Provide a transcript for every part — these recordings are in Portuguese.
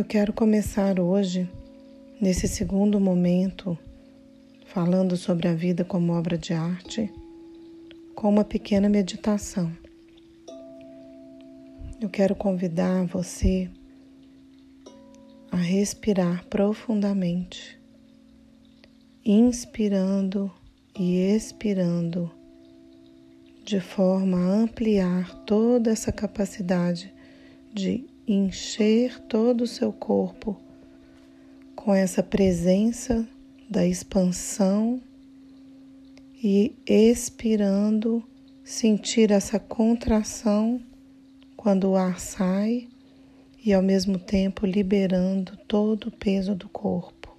Eu quero começar hoje, nesse segundo momento, falando sobre a vida como obra de arte, com uma pequena meditação. Eu quero convidar você a respirar profundamente, inspirando e expirando, de forma a ampliar toda essa capacidade de encher todo o seu corpo com essa presença da expansão e expirando, sentir essa contração quando o ar sai e ao mesmo tempo liberando todo o peso do corpo.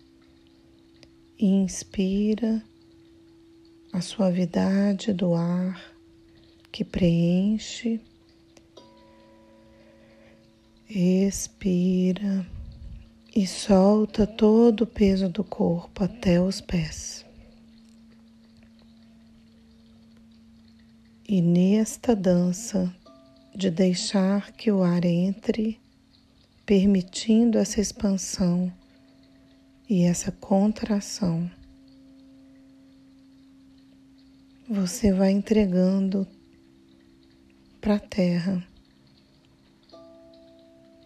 Inspira a suavidade do ar que preenche Expira e solta todo o peso do corpo até os pés. E nesta dança de deixar que o ar entre, permitindo essa expansão e essa contração, você vai entregando para a terra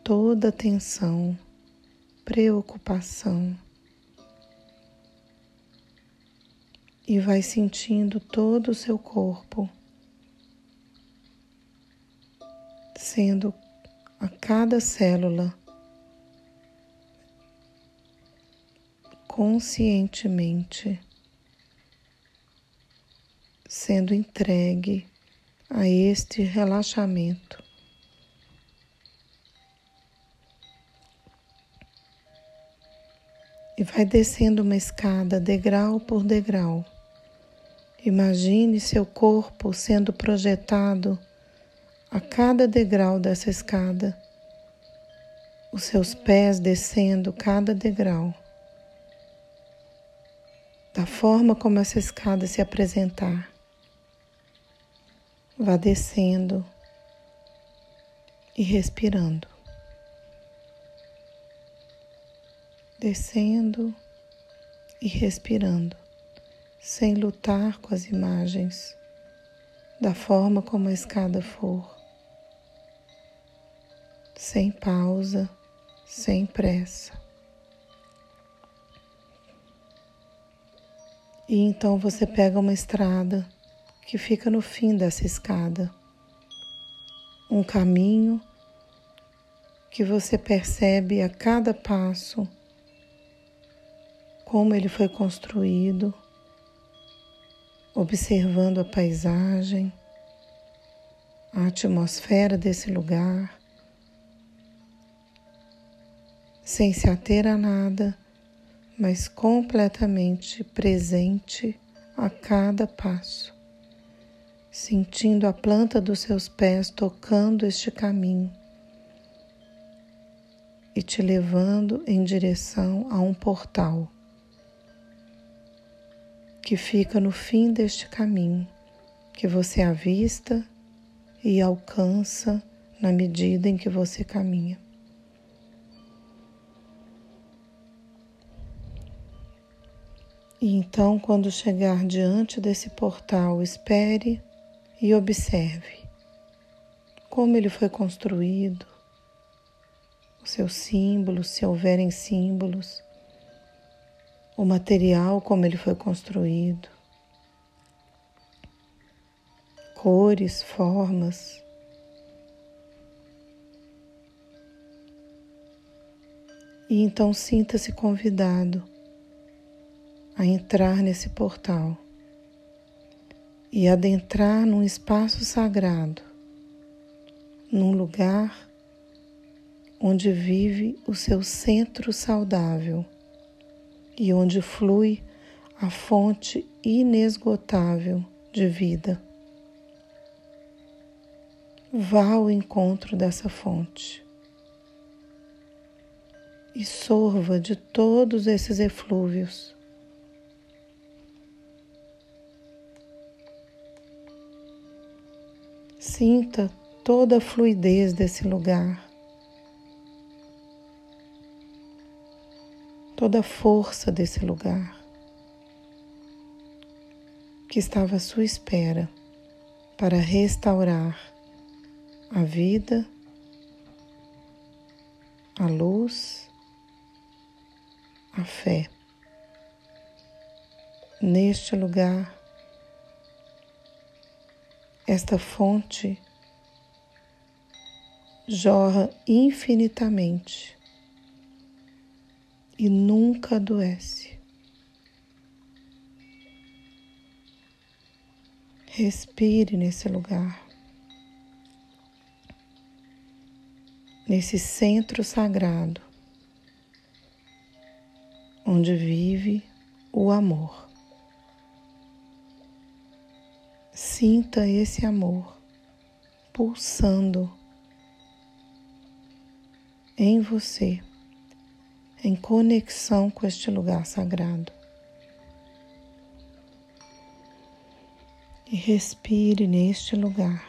toda tensão, preocupação e vai sentindo todo o seu corpo sendo a cada célula conscientemente sendo entregue a este relaxamento. E vai descendo uma escada degrau por degrau. Imagine seu corpo sendo projetado a cada degrau dessa escada, os seus pés descendo cada degrau. Da forma como essa escada se apresentar, vá descendo e respirando. Descendo e respirando, sem lutar com as imagens, da forma como a escada for, sem pausa, sem pressa. E então você pega uma estrada que fica no fim dessa escada, um caminho que você percebe a cada passo como ele foi construído, observando a paisagem, a atmosfera desse lugar, sem se ater a nada, mas completamente presente a cada passo, sentindo a planta dos seus pés tocando este caminho e te levando em direção a um portal que fica no fim deste caminho, que você avista e alcança na medida em que você caminha. E então, quando chegar diante desse portal, espere e observe como ele foi construído, os seus símbolos, se houverem símbolos, o material como ele foi construído, cores, formas. E então sinta-se convidado a entrar nesse portal e adentrar num espaço sagrado, num lugar onde vive o seu centro saudável e onde flui a fonte inesgotável de vida. Vá ao encontro dessa fonte e sorva de todos esses eflúvios. Sinta toda a fluidez desse lugar. Toda a força desse lugar que estava à sua espera para restaurar a vida, a luz, a fé. Neste lugar, esta fonte jorra infinitamente e nunca adoece. Respire nesse lugar, nesse centro sagrado, onde vive o amor. Sinta esse amor pulsando em você, em conexão com este lugar sagrado. e respire neste lugar.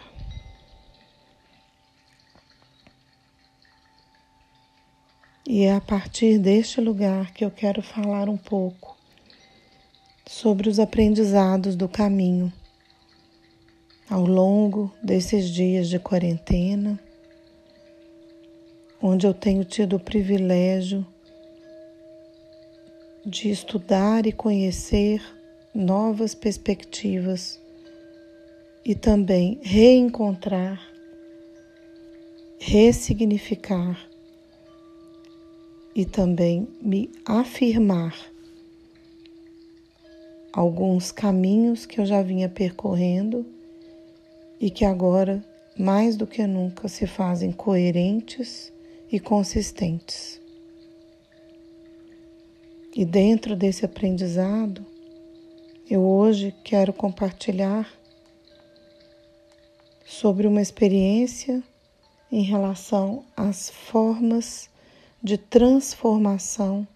E é a partir deste lugar que eu quero falar um pouco sobre os aprendizados do caminho ao longo desses dias de quarentena, onde eu tenho tido o privilégio de estudar e conhecer novas perspectivas e também reencontrar, ressignificar e também me afirmar alguns caminhos que eu já vinha percorrendo e que agora, mais do que nunca, se fazem coerentes e consistentes. E dentro desse aprendizado, eu hoje quero compartilhar sobre uma experiência em relação às formas de transformação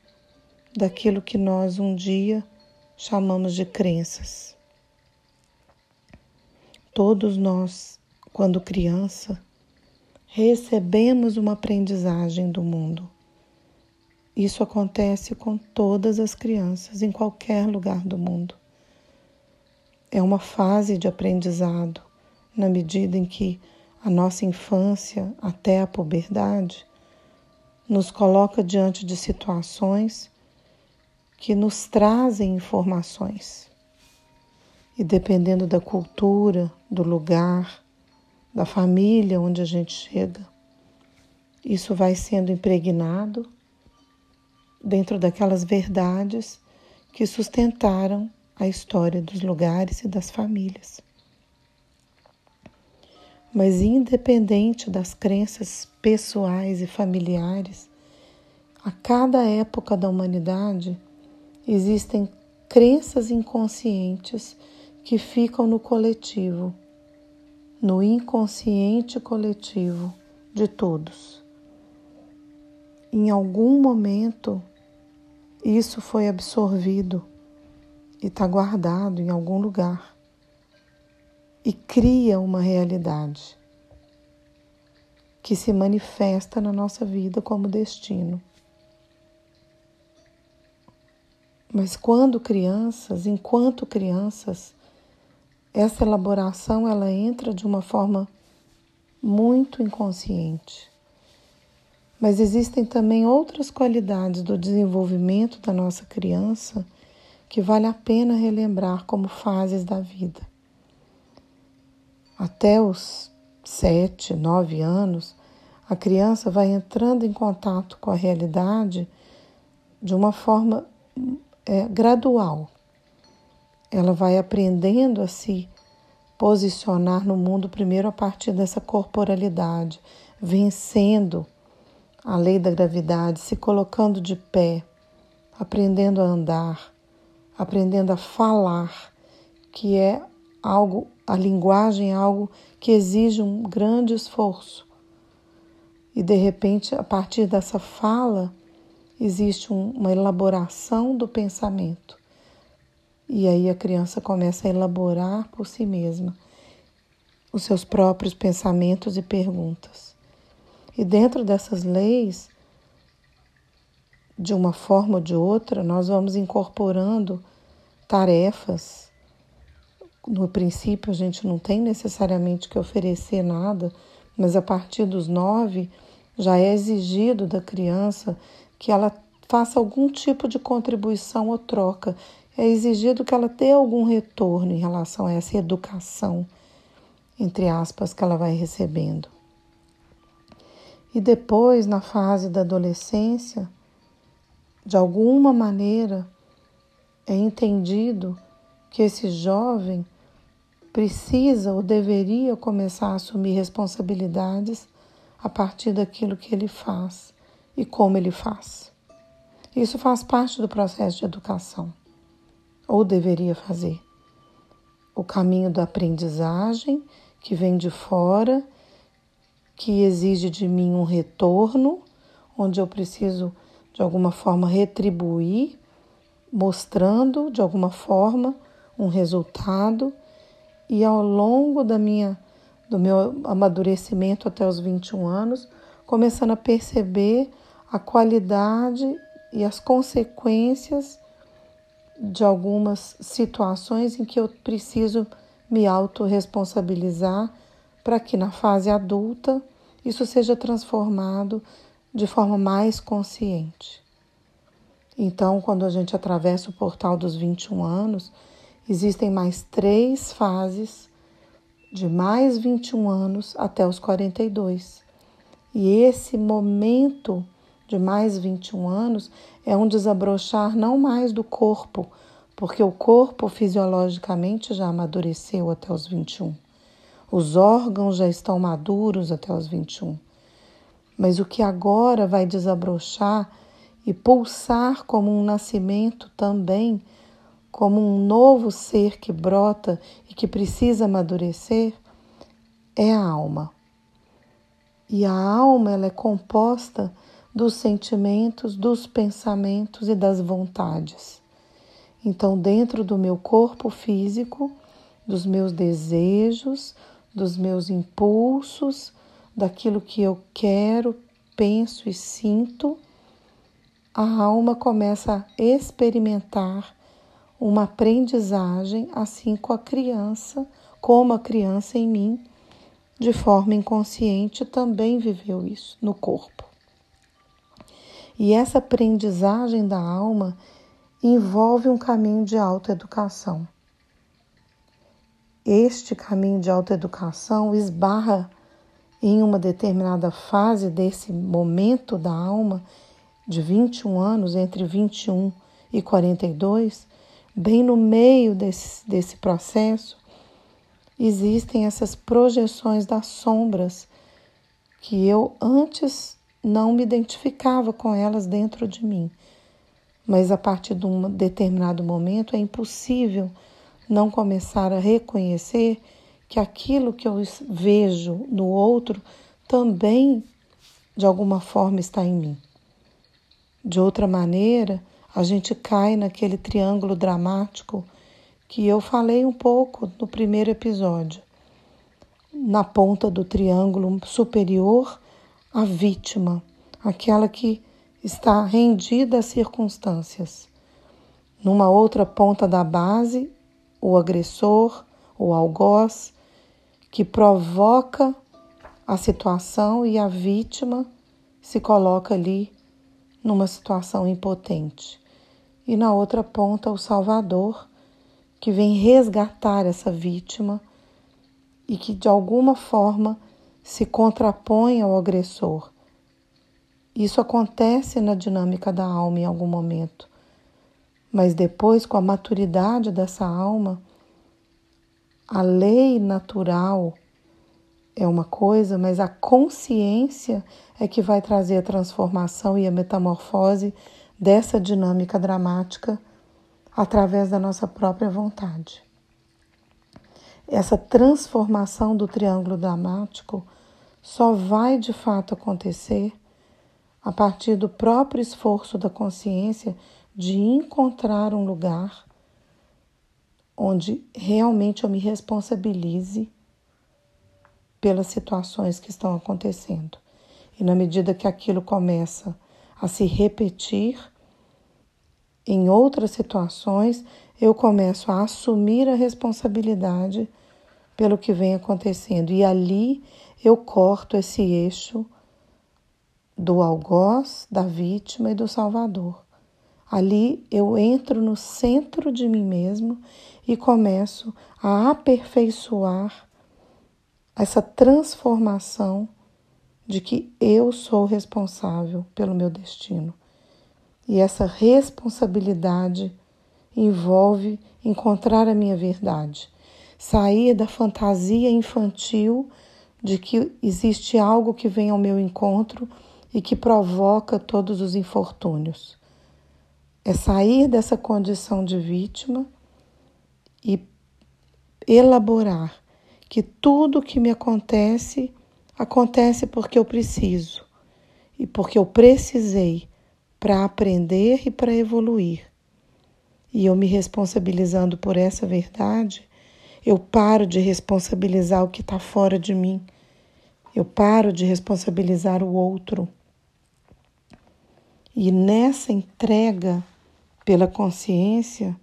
daquilo que nós um dia chamamos de crenças. Todos nós, quando criança, recebemos uma aprendizagem do mundo. Isso acontece com todas as crianças em qualquer lugar do mundo. É uma fase de aprendizado na medida em que a nossa infância até a puberdade nos coloca diante de situações que nos trazem informações. E dependendo da cultura, do lugar, da família onde a gente chega, isso vai sendo impregnado dentro daquelas verdades que sustentaram a história dos lugares e das famílias. Mas, independente das crenças pessoais e familiares, a cada época da humanidade existem crenças inconscientes que ficam no coletivo, no inconsciente coletivo de todos. Em algum momento, isso foi absorvido e está guardado em algum lugar e cria uma realidade que se manifesta na nossa vida como destino. Mas quando crianças, enquanto crianças, essa elaboração ela entra de uma forma muito inconsciente. Mas existem também outras qualidades do desenvolvimento da nossa criança que vale a pena relembrar como fases da vida até os sete, nove anos, a criança vai entrando em contato com a realidade de uma forma é, gradual. Ela vai aprendendo a se posicionar no mundo primeiro a partir dessa corporalidade, vencendo a lei da gravidade, se colocando de pé, aprendendo a andar, aprendendo a falar, que é algo a linguagem é algo que exige um grande esforço. E de repente, a partir dessa fala, existe um, uma elaboração do pensamento. E aí a criança começa a elaborar por si mesma os seus próprios pensamentos e perguntas. E dentro dessas leis de uma forma ou de outra, nós vamos incorporando tarefas. No princípio, a gente não tem necessariamente que oferecer nada, mas a partir dos nove já é exigido da criança que ela faça algum tipo de contribuição ou troca. É exigido que ela dê algum retorno em relação a essa educação, entre aspas, que ela vai recebendo. E depois, na fase da adolescência, de alguma maneira, é entendido que esse jovem precisa ou deveria começar a assumir responsabilidades a partir daquilo que ele faz e como ele faz. Isso faz parte do processo de educação, ou deveria fazer. O caminho da aprendizagem que vem de fora, que exige de mim um retorno, onde eu preciso de alguma forma retribuir, mostrando de alguma forma um resultado. E ao longo da minha do meu amadurecimento até os 21 anos, começando a perceber a qualidade e as consequências de algumas situações em que eu preciso me autorresponsabilizar para que na fase adulta isso seja transformado de forma mais consciente. Então, quando a gente atravessa o portal dos 21 anos, existem mais três fases de mais 21 anos até os 42. E esse momento de mais 21 anos é um desabrochar não mais do corpo, porque o corpo fisiologicamente já amadureceu até os 21. Os órgãos já estão maduros até os 21. Mas o que agora vai desabrochar e pulsar como um nascimento também como um novo ser que brota e que precisa amadurecer, é a alma. E a alma ela é composta dos sentimentos, dos pensamentos e das vontades. Então, dentro do meu corpo físico, dos meus desejos, dos meus impulsos, daquilo que eu quero, penso e sinto, a alma começa a experimentar uma aprendizagem, assim com a criança, como a criança em mim, de forma inconsciente, também viveu isso no corpo. E essa aprendizagem da alma envolve um caminho de autoeducação. Este caminho de autoeducação esbarra em uma determinada fase desse momento da alma, de 21 anos, entre 21 e 42, bem no meio desse, desse processo, existem essas projeções das sombras que eu antes não me identificava com elas dentro de mim. Mas a partir de um determinado momento é impossível não começar a reconhecer que aquilo que eu vejo no outro também de alguma forma está em mim. De outra maneira, a gente cai naquele triângulo dramático que eu falei um pouco no primeiro episódio. Na ponta do triângulo superior, a vítima, aquela que está rendida às circunstâncias. Numa outra ponta da base, o agressor, o algoz, que provoca a situação e a vítima se coloca ali numa situação impotente e na outra ponta o Salvador, que vem resgatar essa vítima e que de alguma forma se contrapõe ao agressor. Isso acontece na dinâmica da alma em algum momento, mas depois, com a maturidade dessa alma, a lei natural é uma coisa, mas a consciência é que vai trazer a transformação e a metamorfose dessa dinâmica dramática através da nossa própria vontade. Essa transformação do triângulo dramático só vai de fato acontecer a partir do próprio esforço da consciência de encontrar um lugar onde realmente eu me responsabilize pelas situações que estão acontecendo. E na medida que aquilo começa a se repetir, em outras situações eu começo a assumir a responsabilidade pelo que vem acontecendo. E ali eu corto esse eixo do algoz, da vítima e do salvador. Ali eu entro no centro de mim mesmo e começo a aperfeiçoar essa transformação de que eu sou responsável pelo meu destino. E essa responsabilidade envolve encontrar a minha verdade, sair da fantasia infantil de que existe algo que vem ao meu encontro e que provoca todos os infortúnios. É sair dessa condição de vítima e elaborar que tudo que me acontece acontece porque eu preciso e porque eu precisei para aprender e para evoluir. E eu me responsabilizando por essa verdade, eu paro de responsabilizar o que está fora de mim. Eu paro de responsabilizar o outro. E nessa entrega pela consciência,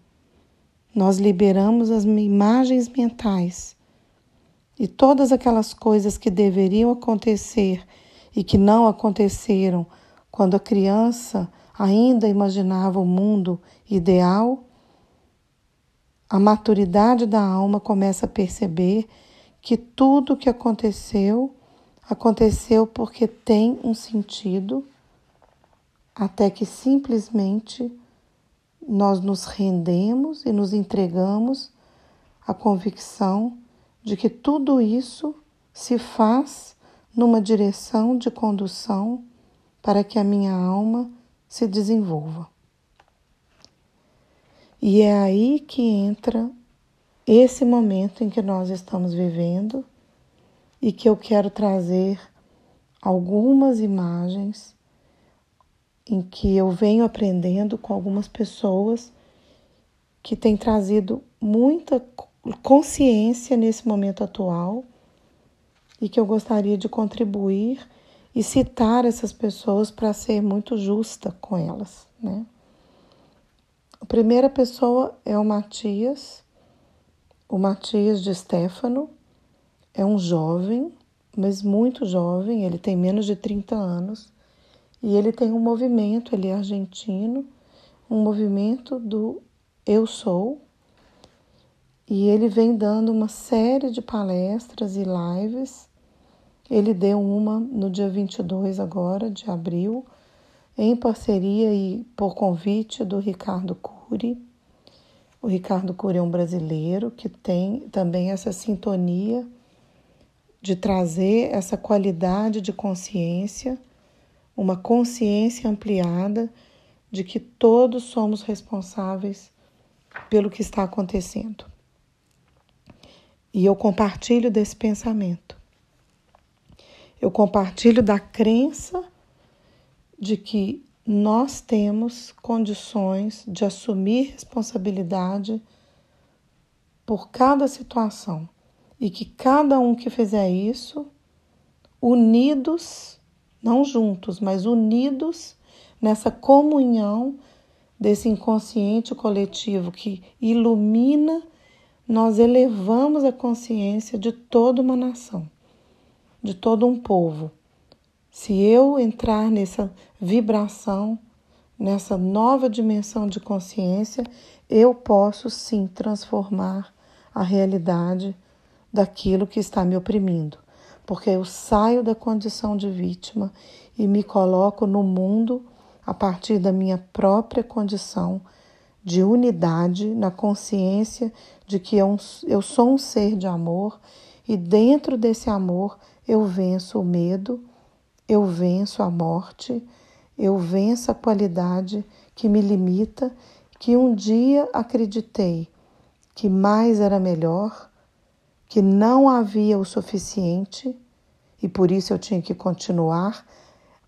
nós liberamos as imagens mentais e todas aquelas coisas que deveriam acontecer e que não aconteceram quando a criança ainda imaginava o mundo ideal, a maturidade da alma começa a perceber que tudo o que aconteceu aconteceu porque tem um sentido, até que simplesmente nós nos rendemos e nos entregamos à convicção de que tudo isso se faz numa direção de condução para que a minha alma se desenvolva. E é aí que entra esse momento em que nós estamos vivendo e que eu quero trazer algumas imagens em que eu venho aprendendo com algumas pessoas que têm trazido muita consciência nesse momento atual e que eu gostaria de contribuir e citar essas pessoas para ser muito justa com elas, né? A primeira pessoa é o Matias, o Matias de Stefano, é um jovem, mas muito jovem, ele tem menos de 30 anos, e ele tem um movimento, ele é argentino, um movimento do Eu Sou, e ele vem dando uma série de palestras e lives. Ele deu uma no dia 22 agora de abril, em parceria e por convite do Ricardo Cury. O Ricardo Cury é um brasileiro que tem também essa sintonia de trazer essa qualidade de consciência, uma consciência ampliada de que todos somos responsáveis pelo que está acontecendo. E eu compartilho desse pensamento. Eu compartilho da crença de que nós temos condições de assumir responsabilidade por cada situação e que cada um que fizer isso, unidos, não juntos, mas unidos nessa comunhão desse inconsciente coletivo que ilumina nós elevamos a consciência de toda uma nação, de todo um povo. Se eu entrar nessa vibração, nessa nova dimensão de consciência, eu posso sim transformar a realidade daquilo que está me oprimindo, porque eu saio da condição de vítima e me coloco no mundo a partir da minha própria condição de unidade, na consciência de que eu, sou um ser de amor e dentro desse amor eu venço o medo, eu venço a morte, eu venço a qualidade que me limita, que um dia acreditei que mais era melhor, que não havia o suficiente e por isso eu tinha que continuar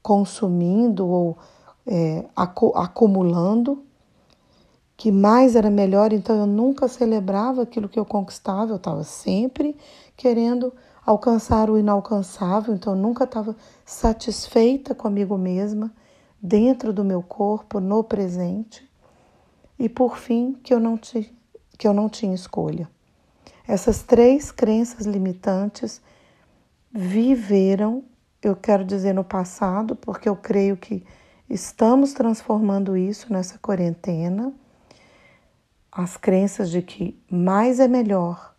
consumindo ou é, acumulando que mais era melhor, então eu nunca celebrava aquilo que eu conquistava, eu estava sempre querendo alcançar o inalcançável, então eu nunca estava satisfeita comigo mesma dentro do meu corpo, no presente. E por fim, que eu não, que eu não tinha escolha. Essas três crenças limitantes viveram, eu quero dizer no passado, porque eu creio que estamos transformando isso nessa quarentena. As crenças de que mais é melhor,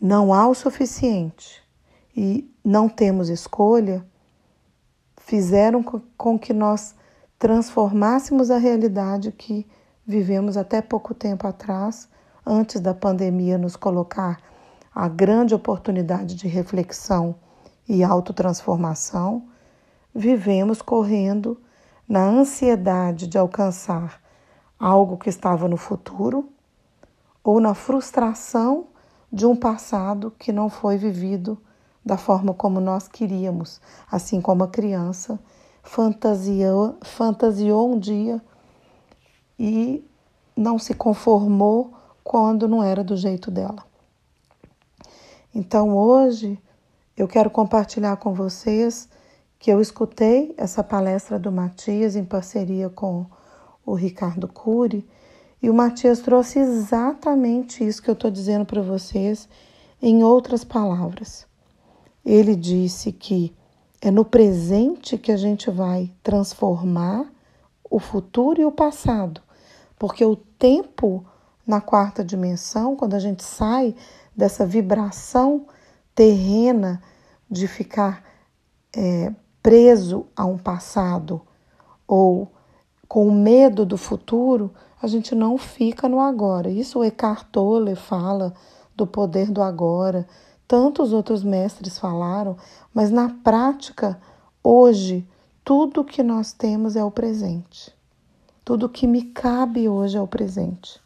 não há o suficiente e não temos escolha, fizeram com que nós transformássemos a realidade que vivemos até pouco tempo atrás, antes da pandemia nos colocar a grande oportunidade de reflexão e autotransformação, vivemos correndo na ansiedade de alcançar algo que estava no futuro ou na frustração de um passado que não foi vivido da forma como nós queríamos, assim como a criança fantasiou, fantasiou um dia e não se conformou quando não era do jeito dela. Então hoje eu quero compartilhar com vocês que eu escutei essa palestra do Matias em parceria com o Ricardo Cury e o Matias trouxe exatamente isso que eu estou dizendo para vocês em outras palavras. Ele disse que é no presente que a gente vai transformar o futuro e o passado, porque o tempo na quarta dimensão, quando a gente sai dessa vibração terrena de ficar é, preso a um passado ou com medo do futuro, a gente não fica no agora. Isso o Eckhart Tolle fala do poder do agora, tantos outros mestres falaram, mas na prática, hoje, tudo que nós temos é o presente. Tudo que me cabe hoje é o presente.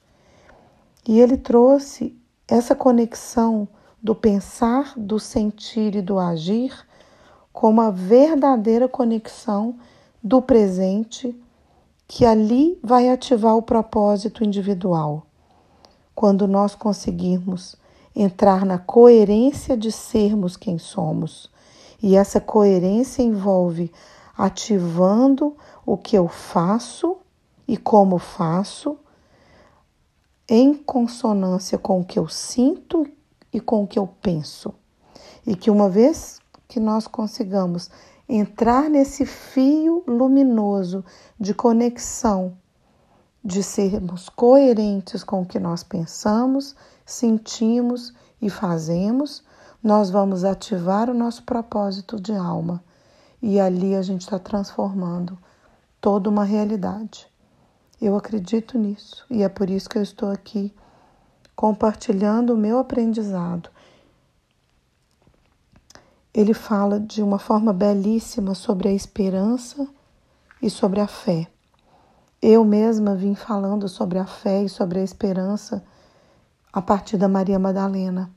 E ele trouxe essa conexão do pensar, do sentir e do agir como a verdadeira conexão do presente que ali vai ativar o propósito individual. Quando nós conseguirmos entrar na coerência de sermos quem somos. E essa coerência envolve ativando o que eu faço e como faço, em consonância com o que eu sinto e com o que eu penso. E que uma vez que nós consigamos entrar nesse fio luminoso de conexão, de sermos coerentes com o que nós pensamos, sentimos e fazemos, nós vamos ativar o nosso propósito de alma e ali a gente está transformando toda uma realidade. Eu acredito nisso e é por isso que eu estou aqui compartilhando o meu aprendizado. Ele fala de uma forma belíssima sobre a esperança e sobre a fé. Eu mesma vim falando sobre a fé e sobre a esperança a partir da Maria Madalena.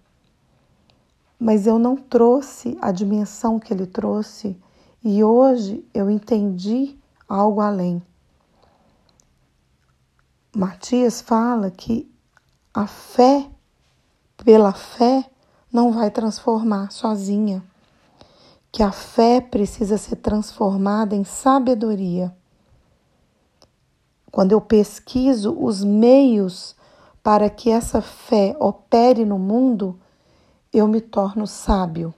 Mas eu não trouxe a dimensão que ele trouxe e hoje eu entendi algo além. Matias fala que a fé, pela fé, não vai transformar sozinha, que a fé precisa ser transformada em sabedoria. Quando eu pesquiso os meios para que essa fé opere no mundo, eu me torno sábio.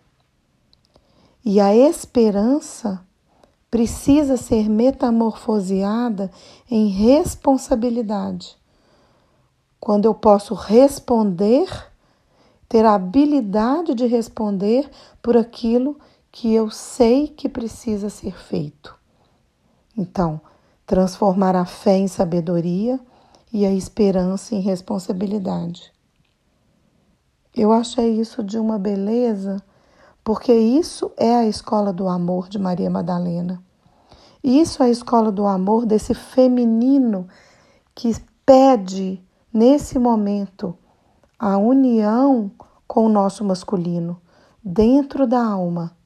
E a esperança precisa ser metamorfoseada em responsabilidade. Quando eu posso responder, ter a habilidade de responder por aquilo que eu sei que precisa ser feito. Então, transformar a fé em sabedoria e a esperança em responsabilidade. Eu achei isso de uma beleza, porque isso é a escola do amor de Maria Madalena. Isso é a escola do amor desse feminino que pede, nesse momento, a união com o nosso masculino, dentro da alma.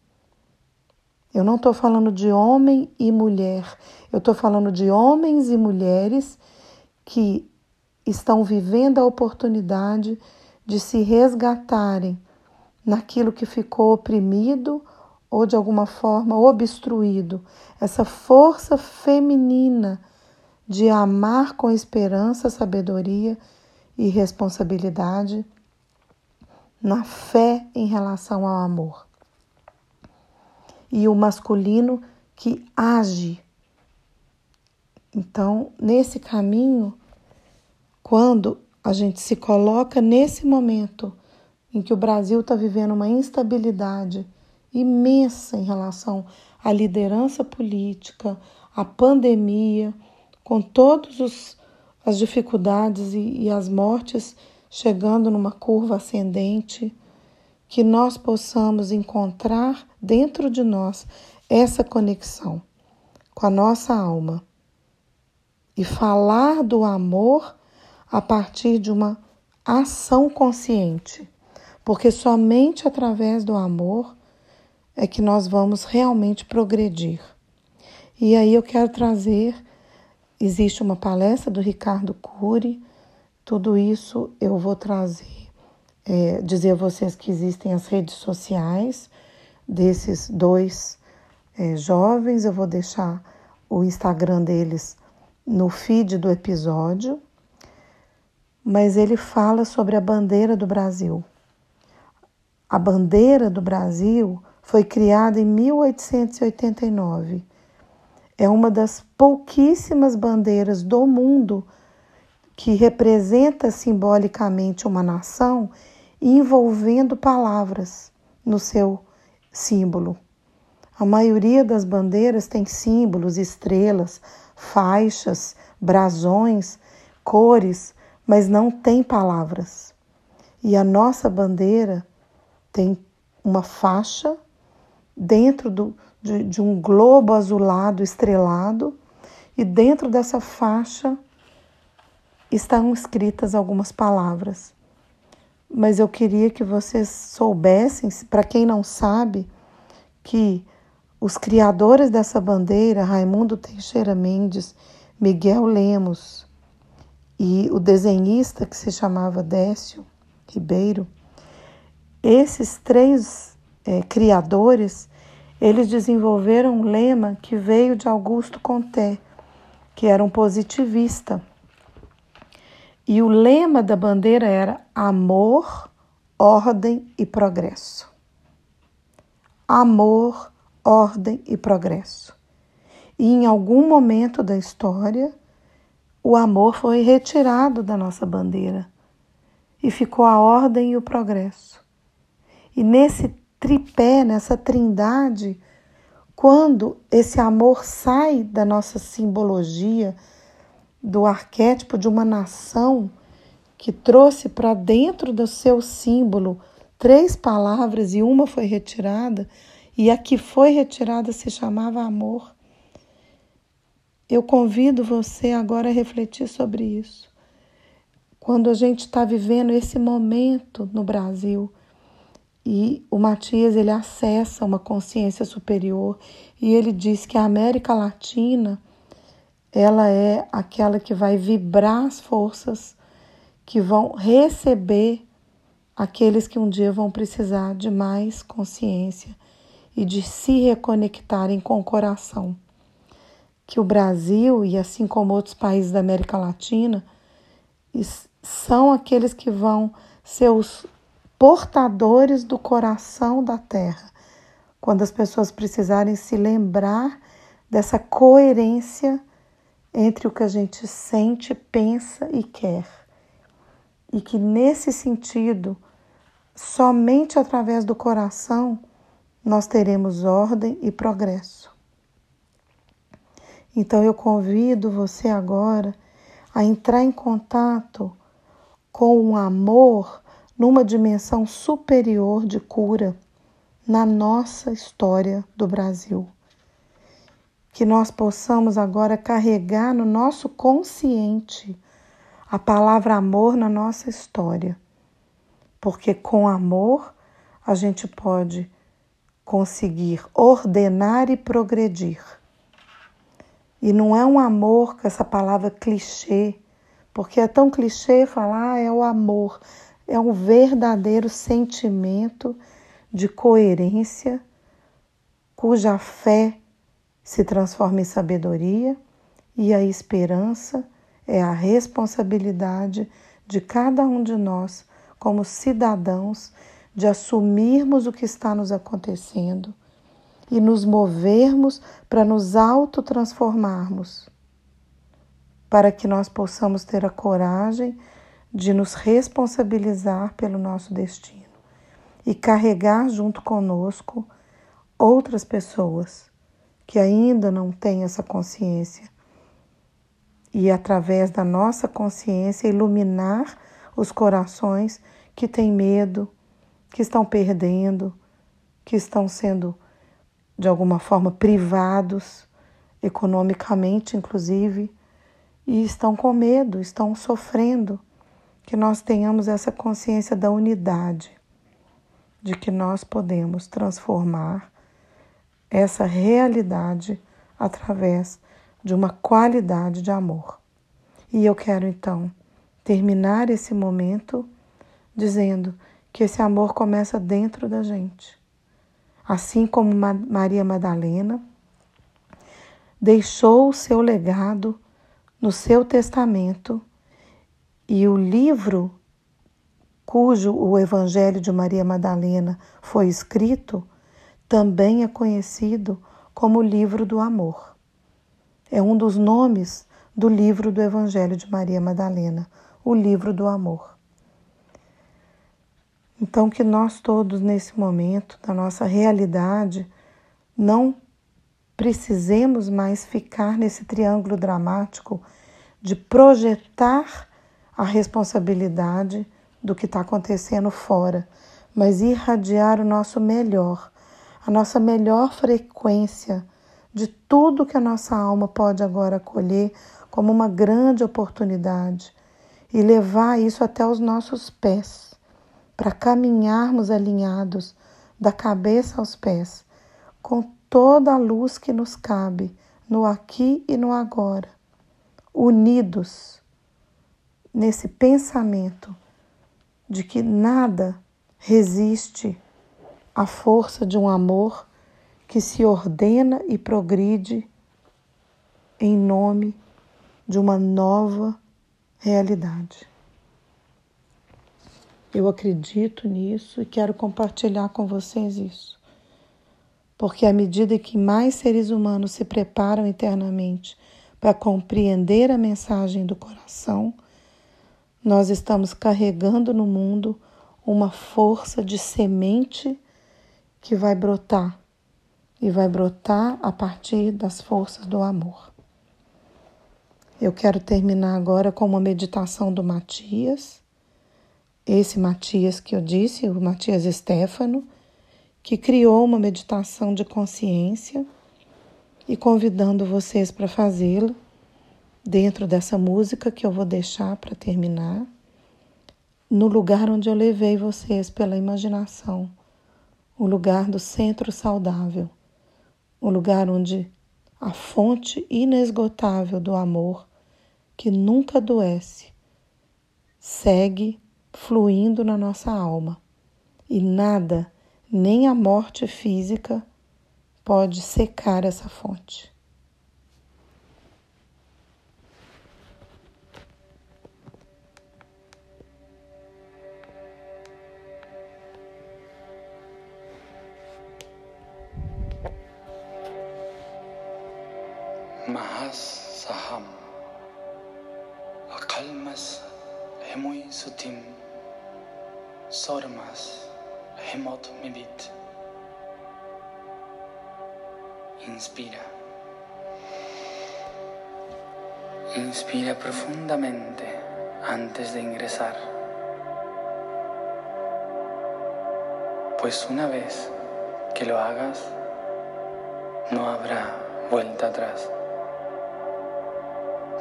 Eu não estou falando de homem e mulher, eu estou falando de homens e mulheres que estão vivendo a oportunidade de se resgatarem naquilo que ficou oprimido ou de alguma forma obstruído essa força feminina de amar com esperança, sabedoria e responsabilidade na fé em relação ao amor. E o masculino que age. Então, nesse caminho, quando a gente se coloca nesse momento em que o Brasil está vivendo uma instabilidade imensa em relação à liderança política, à pandemia, com todas as dificuldades e, e as mortes chegando numa curva ascendente, que nós possamos encontrar dentro de nós essa conexão com a nossa alma e falar do amor a partir de uma ação consciente, porque somente através do amor é que nós vamos realmente progredir. E aí eu quero trazer, existe uma palestra do Ricardo Cury, tudo isso eu vou trazer, é, dizer a vocês que existem as redes sociais desses dois é, jovens, eu vou deixar o Instagram deles no feed do episódio, mas ele fala sobre a bandeira do Brasil. A bandeira do Brasil foi criada em 1889. É uma das pouquíssimas bandeiras do mundo que representa simbolicamente uma nação envolvendo palavras no seu símbolo. A maioria das bandeiras tem símbolos, estrelas, faixas, brasões, cores, mas não tem palavras. E a nossa bandeira tem uma faixa dentro do, de, de um globo azulado estrelado, e dentro dessa faixa estão escritas algumas palavras. Mas eu queria que vocês soubessem, para quem não sabe, que os criadores dessa bandeira, Raimundo Teixeira Mendes, Miguel Lemos e o desenhista que se chamava Décio Ribeiro, esses três é, criadores eles desenvolveram um lema que veio de Augusto Comte, que era um positivista. E o lema da bandeira era amor, ordem e progresso. Amor, ordem e progresso. E em algum momento da história, o amor foi retirado da nossa bandeira e ficou a ordem e o progresso. E nesse tripé, nessa trindade, quando esse amor sai da nossa simbologia, do arquétipo de uma nação que trouxe para dentro do seu símbolo três palavras e uma foi retirada, e a que foi retirada se chamava amor. Eu convido você agora a refletir sobre isso. Quando a gente está vivendo esse momento no Brasil, e o Matias ele acessa uma consciência superior e ele diz que a América Latina ela é aquela que vai vibrar as forças que vão receber aqueles que um dia vão precisar de mais consciência e de se reconectarem com o coração. Que o Brasil e assim como outros países da América Latina são aqueles que vão ser os portadores do coração da terra, quando as pessoas precisarem se lembrar dessa coerência entre o que a gente sente, pensa e quer. E que nesse sentido, somente através do coração, nós teremos ordem e progresso. Então eu convido você agora a entrar em contato com o amor numa dimensão superior de cura na nossa história do Brasil. Que nós possamos agora carregar no nosso consciente a palavra amor na nossa história, porque com amor a gente pode conseguir ordenar e progredir. E não é um amor com essa palavra clichê, porque é tão clichê falar ah, é o amor é um verdadeiro sentimento de coerência cuja fé se transforma em sabedoria e a esperança é a responsabilidade de cada um de nós, como cidadãos, de assumirmos o que está nos acontecendo e nos movermos para nos autotransformarmos, para que nós possamos ter a coragem de nos responsabilizar pelo nosso destino e carregar junto conosco outras pessoas que ainda não têm essa consciência. E através da nossa consciência iluminar os corações que têm medo, que estão perdendo, que estão sendo de alguma forma privados, economicamente inclusive, e estão com medo, estão sofrendo, que nós tenhamos essa consciência da unidade, de que nós podemos transformar essa realidade através de uma qualidade de amor. E eu quero então terminar esse momento dizendo que esse amor começa dentro da gente assim como Maria Madalena, deixou o seu legado no seu testamento e o livro cujo o Evangelho de Maria Madalena foi escrito também é conhecido como livro do amor. É um dos nomes do livro do Evangelho de Maria Madalena, o livro do amor. Então, que nós todos, nesse momento da nossa realidade, não precisemos mais ficar nesse triângulo dramático de projetar a responsabilidade do que está acontecendo fora, mas irradiar o nosso melhor, a nossa melhor frequência de tudo que a nossa alma pode agora acolher como uma grande oportunidade e levar isso até os nossos pés para caminharmos alinhados da cabeça aos pés, com toda a luz que nos cabe no aqui e no agora, unidos nesse pensamento de que nada resiste à força de um amor que se ordena e progride em nome de uma nova realidade. Eu acredito nisso e quero compartilhar com vocês isso. Porque à medida que mais seres humanos se preparam internamente para compreender a mensagem do coração, nós estamos carregando no mundo uma força de semente que vai brotar e vai brotar a partir das forças do amor. Eu quero terminar agora com uma meditação do Matias esse Matias que eu disse, o Matias Stefano, que criou uma meditação de consciência e convidando vocês para fazê-la dentro dessa música que eu vou deixar para terminar, no lugar onde eu levei vocês pela imaginação, o lugar do centro saudável, o lugar onde a fonte inesgotável do amor, que nunca adoece, segue fluindo na nossa alma. E nada, nem a morte física, pode secar essa fonte. Hemui Sutim Sormas, Hemot Medit. Inspira. Inspira profundamente antes de ingresar. Pues una vez que lo hagas, no habrá vuelta atrás.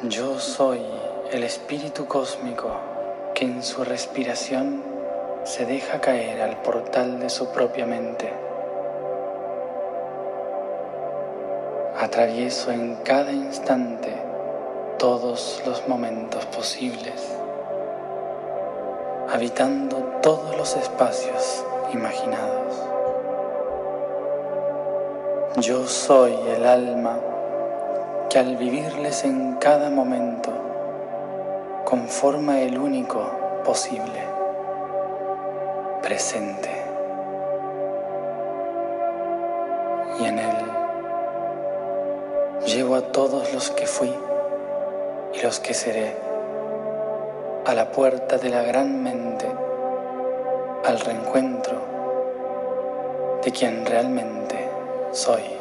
Yo soy el espíritu cósmico que en su respiración se deja caer al portal de su propia mente. Atravieso en cada instante todos los momentos posibles, habitando todos los espacios imaginados. Yo soy el alma que al vivirles en cada momento conforma el único posible, presente. Y en él llevo a todos los que fui y los que seré a la puerta de la gran mente, al reencuentro de quien realmente soy.